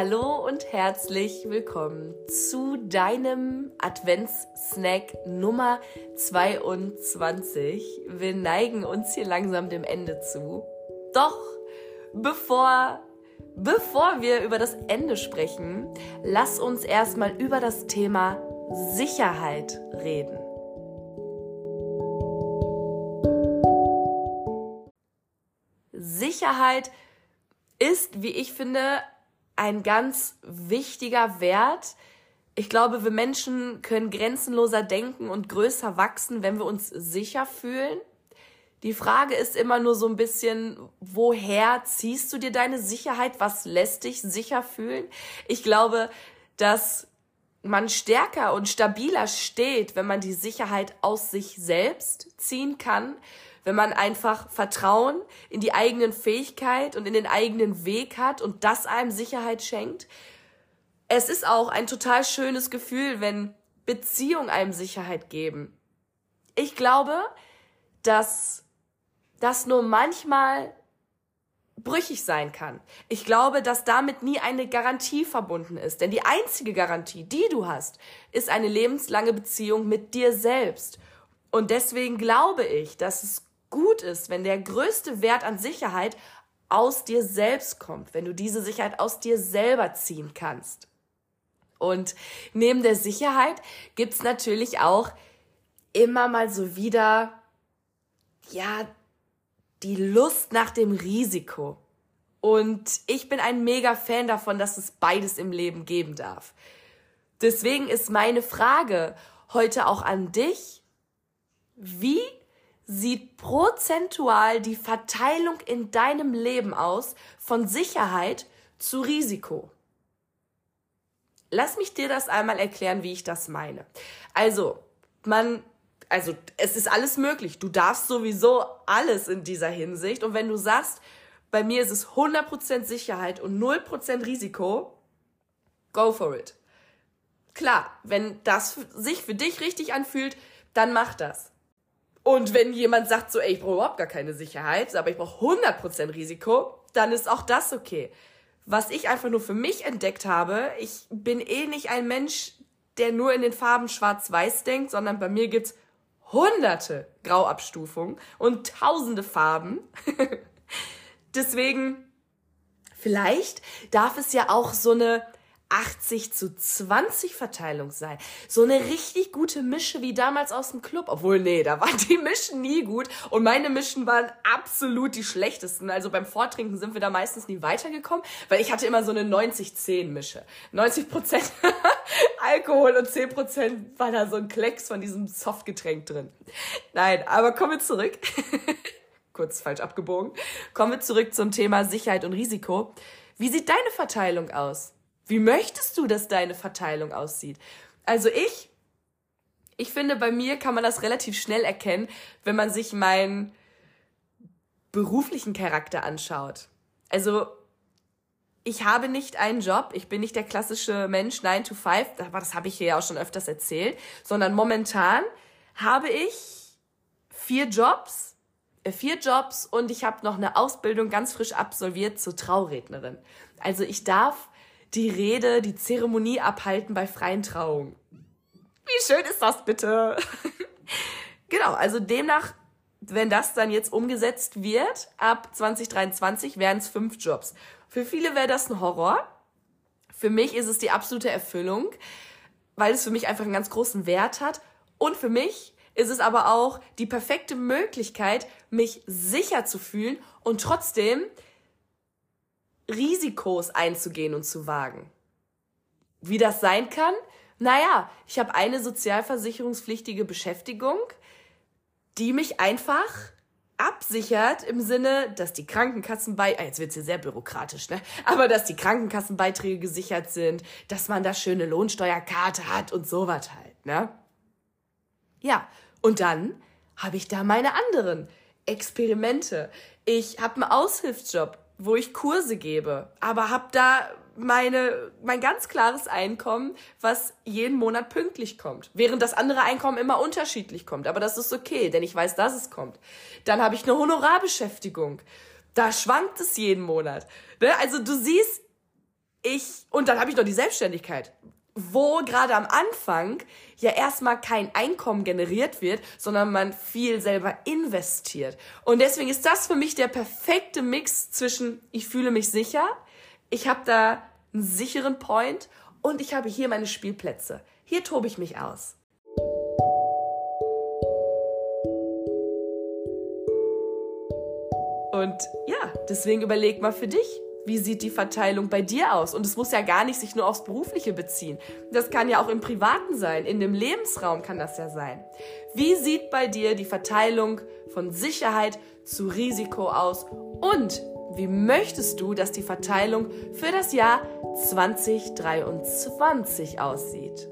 Hallo und herzlich willkommen zu deinem Adventssnack Nummer 22. Wir neigen uns hier langsam dem Ende zu. Doch bevor bevor wir über das Ende sprechen, lass uns erstmal über das Thema Sicherheit reden. Sicherheit ist, wie ich finde, ein ganz wichtiger Wert. Ich glaube, wir Menschen können grenzenloser denken und größer wachsen, wenn wir uns sicher fühlen. Die Frage ist immer nur so ein bisschen, woher ziehst du dir deine Sicherheit? Was lässt dich sicher fühlen? Ich glaube, dass man stärker und stabiler steht, wenn man die Sicherheit aus sich selbst ziehen kann, wenn man einfach Vertrauen in die eigenen Fähigkeit und in den eigenen Weg hat und das einem Sicherheit schenkt. Es ist auch ein total schönes Gefühl, wenn Beziehungen einem Sicherheit geben. Ich glaube, dass das nur manchmal brüchig sein kann. Ich glaube, dass damit nie eine Garantie verbunden ist. Denn die einzige Garantie, die du hast, ist eine lebenslange Beziehung mit dir selbst. Und deswegen glaube ich, dass es gut ist, wenn der größte Wert an Sicherheit aus dir selbst kommt, wenn du diese Sicherheit aus dir selber ziehen kannst. Und neben der Sicherheit gibt's natürlich auch immer mal so wieder, ja, die Lust nach dem Risiko. Und ich bin ein mega Fan davon, dass es beides im Leben geben darf. Deswegen ist meine Frage heute auch an dich. Wie sieht prozentual die Verteilung in deinem Leben aus von Sicherheit zu Risiko? Lass mich dir das einmal erklären, wie ich das meine. Also, man, also es ist alles möglich. Du darfst sowieso alles in dieser Hinsicht. Und wenn du sagst, bei mir ist es 100% Sicherheit und 0% Risiko, go for it. Klar, wenn das sich für dich richtig anfühlt, dann mach das. Und wenn jemand sagt so, ey, ich brauche überhaupt gar keine Sicherheit, aber ich brauche 100% Risiko, dann ist auch das okay. Was ich einfach nur für mich entdeckt habe, ich bin eh nicht ein Mensch, der nur in den Farben schwarz-weiß denkt, sondern bei mir gibt's hunderte Grauabstufungen und tausende Farben. Deswegen, vielleicht darf es ja auch so eine 80 zu 20 Verteilung sein. So eine richtig gute Mische wie damals aus dem Club. Obwohl, nee, da waren die Mischen nie gut. Und meine Mischen waren absolut die schlechtesten. Also beim Vortrinken sind wir da meistens nie weitergekommen, weil ich hatte immer so eine 90-10 Mische. 90 Prozent Alkohol und 10 Prozent war da so ein Klecks von diesem Softgetränk drin. Nein, aber kommen wir zurück. Kurz falsch abgebogen. Kommen wir zurück zum Thema Sicherheit und Risiko. Wie sieht deine Verteilung aus? Wie möchtest du, dass deine Verteilung aussieht? Also ich, ich finde, bei mir kann man das relativ schnell erkennen, wenn man sich meinen beruflichen Charakter anschaut. Also ich habe nicht einen Job, ich bin nicht der klassische Mensch 9 to 5, aber das habe ich hier ja auch schon öfters erzählt, sondern momentan habe ich vier Jobs, äh, vier Jobs und ich habe noch eine Ausbildung ganz frisch absolviert zur Traurednerin. Also ich darf die Rede, die Zeremonie abhalten bei freien Trauungen. Wie schön ist das bitte? genau, also demnach, wenn das dann jetzt umgesetzt wird, ab 2023 wären es fünf Jobs. Für viele wäre das ein Horror. Für mich ist es die absolute Erfüllung, weil es für mich einfach einen ganz großen Wert hat. Und für mich ist es aber auch die perfekte Möglichkeit, mich sicher zu fühlen und trotzdem Risikos einzugehen und zu wagen. Wie das sein kann? Naja, ich habe eine sozialversicherungspflichtige Beschäftigung, die mich einfach absichert im Sinne, dass die Krankenkassenbeiträge, ah, jetzt wird's hier sehr bürokratisch, ne? Aber dass die Krankenkassenbeiträge gesichert sind, dass man da schöne Lohnsteuerkarte hat und sowas halt, ne? Ja, und dann habe ich da meine anderen Experimente. Ich habe einen Aushilfsjob wo ich Kurse gebe, aber habe da meine mein ganz klares Einkommen, was jeden Monat pünktlich kommt, während das andere Einkommen immer unterschiedlich kommt, aber das ist okay, denn ich weiß, dass es kommt. Dann habe ich eine Honorarbeschäftigung. Da schwankt es jeden Monat. Ne? Also du siehst, ich, und dann habe ich noch die Selbstständigkeit, wo gerade am Anfang ja erstmal kein Einkommen generiert wird, sondern man viel selber investiert. Und deswegen ist das für mich der perfekte Mix zwischen, ich fühle mich sicher, ich habe da einen sicheren Point und ich habe hier meine Spielplätze. Hier tobe ich mich aus. Und ja, deswegen überleg mal für dich, wie sieht die Verteilung bei dir aus? Und es muss ja gar nicht sich nur aufs Berufliche beziehen. Das kann ja auch im Privaten sein, in dem Lebensraum kann das ja sein. Wie sieht bei dir die Verteilung von Sicherheit zu Risiko aus? Und wie möchtest du, dass die Verteilung für das Jahr 2023 aussieht?